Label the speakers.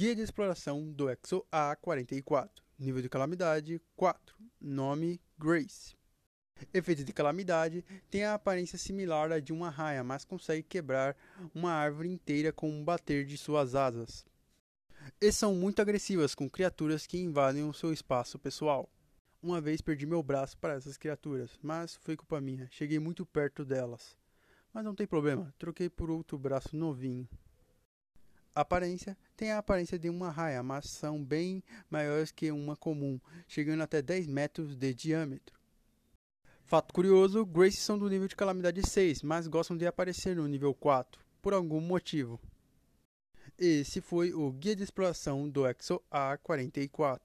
Speaker 1: Guia de exploração do Exo A44. Nível de calamidade 4. Nome Grace. Efeito de calamidade tem a aparência similar à de uma raia, mas consegue quebrar uma árvore inteira com um bater de suas asas. E são muito agressivas com criaturas que invadem o seu espaço pessoal. Uma vez perdi meu braço para essas criaturas, mas foi culpa minha. Cheguei muito perto delas. Mas não tem problema, troquei por outro braço novinho. Aparência tem a aparência de uma raia, mas são bem maiores que uma comum, chegando até 10 metros de diâmetro. Fato curioso, Graces são do nível de calamidade 6, mas gostam de aparecer no nível 4, por algum motivo. Esse foi o Guia de Exploração do Exo A44.